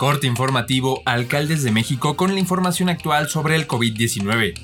Corte informativo Alcaldes de México con la información actual sobre el COVID-19.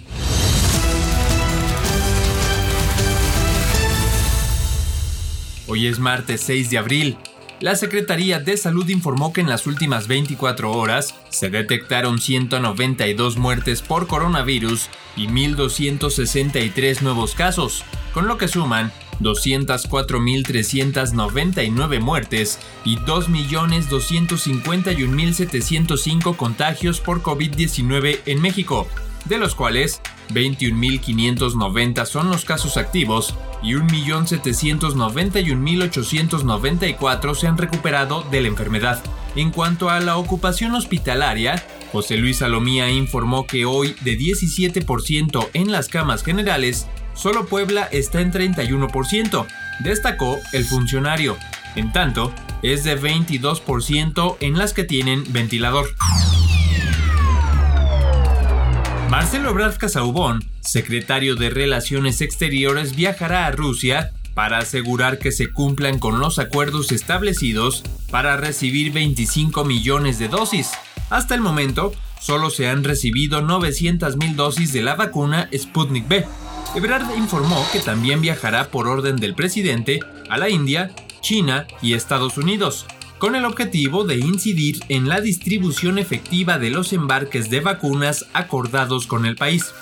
Hoy es martes 6 de abril. La Secretaría de Salud informó que en las últimas 24 horas se detectaron 192 muertes por coronavirus y 1.263 nuevos casos, con lo que suman 204.399 muertes y 2.251.705 contagios por COVID-19 en México, de los cuales 21.590 son los casos activos y 1.791.894 se han recuperado de la enfermedad. En cuanto a la ocupación hospitalaria, José Luis Salomía informó que hoy de 17% en las camas generales, solo Puebla está en 31%, destacó el funcionario. En tanto, es de 22% en las que tienen ventilador. Marcelo Ebrard Casaubón, secretario de Relaciones Exteriores, viajará a Rusia para asegurar que se cumplan con los acuerdos establecidos para recibir 25 millones de dosis. Hasta el momento, solo se han recibido 900 dosis de la vacuna Sputnik B. Ebrard informó que también viajará por orden del presidente a la India, China y Estados Unidos con el objetivo de incidir en la distribución efectiva de los embarques de vacunas acordados con el país.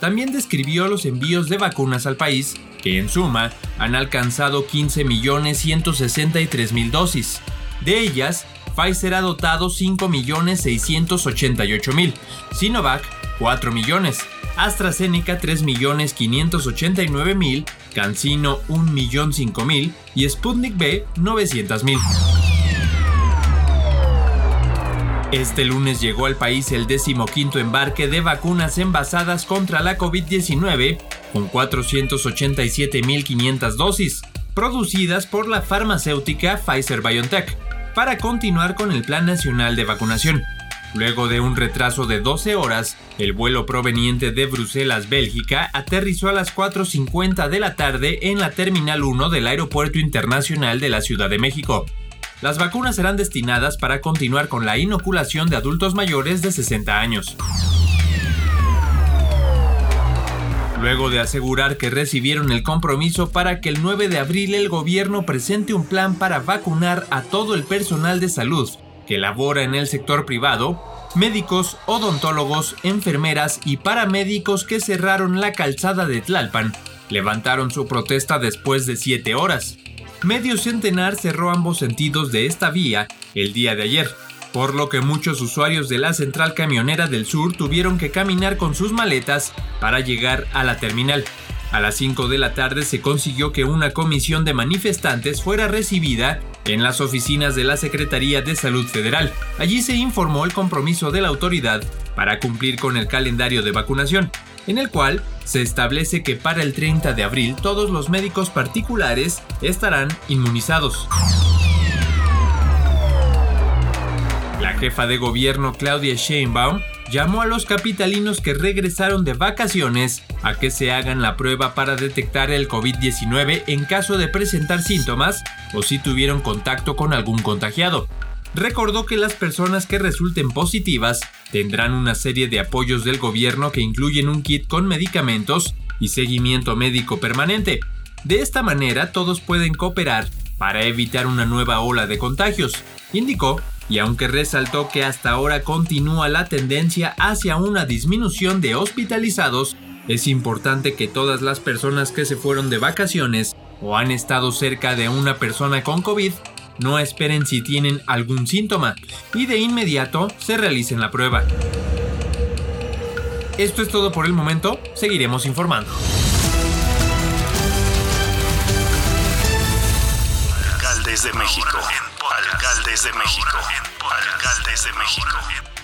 También describió los envíos de vacunas al país, que en suma han alcanzado 15.163.000 dosis. De ellas, Pfizer ha dotado 5.688.000, Sinovac 4 millones, AstraZeneca 3.589.000, CanSino 1.005.000 y Sputnik B 900.000. Este lunes llegó al país el decimoquinto embarque de vacunas envasadas contra la COVID-19 con 487.500 dosis, producidas por la farmacéutica Pfizer BioNTech, para continuar con el Plan Nacional de Vacunación. Luego de un retraso de 12 horas, el vuelo proveniente de Bruselas, Bélgica, aterrizó a las 4.50 de la tarde en la Terminal 1 del Aeropuerto Internacional de la Ciudad de México. Las vacunas serán destinadas para continuar con la inoculación de adultos mayores de 60 años. Luego de asegurar que recibieron el compromiso para que el 9 de abril el gobierno presente un plan para vacunar a todo el personal de salud que labora en el sector privado, médicos, odontólogos, enfermeras y paramédicos que cerraron la calzada de Tlalpan, levantaron su protesta después de 7 horas medio centenar cerró ambos sentidos de esta vía el día de ayer, por lo que muchos usuarios de la central camionera del sur tuvieron que caminar con sus maletas para llegar a la terminal. A las 5 de la tarde se consiguió que una comisión de manifestantes fuera recibida en las oficinas de la Secretaría de Salud Federal. Allí se informó el compromiso de la autoridad para cumplir con el calendario de vacunación, en el cual se establece que para el 30 de abril todos los médicos particulares estarán inmunizados. La jefa de gobierno Claudia Sheinbaum llamó a los capitalinos que regresaron de vacaciones a que se hagan la prueba para detectar el COVID-19 en caso de presentar síntomas o si tuvieron contacto con algún contagiado recordó que las personas que resulten positivas tendrán una serie de apoyos del gobierno que incluyen un kit con medicamentos y seguimiento médico permanente. De esta manera todos pueden cooperar para evitar una nueva ola de contagios, indicó, y aunque resaltó que hasta ahora continúa la tendencia hacia una disminución de hospitalizados, es importante que todas las personas que se fueron de vacaciones o han estado cerca de una persona con COVID no esperen si tienen algún síntoma y de inmediato se realicen la prueba. Esto es todo por el momento, seguiremos informando. Alcaldes de México. Alcaldes de México. Alcaldes de México.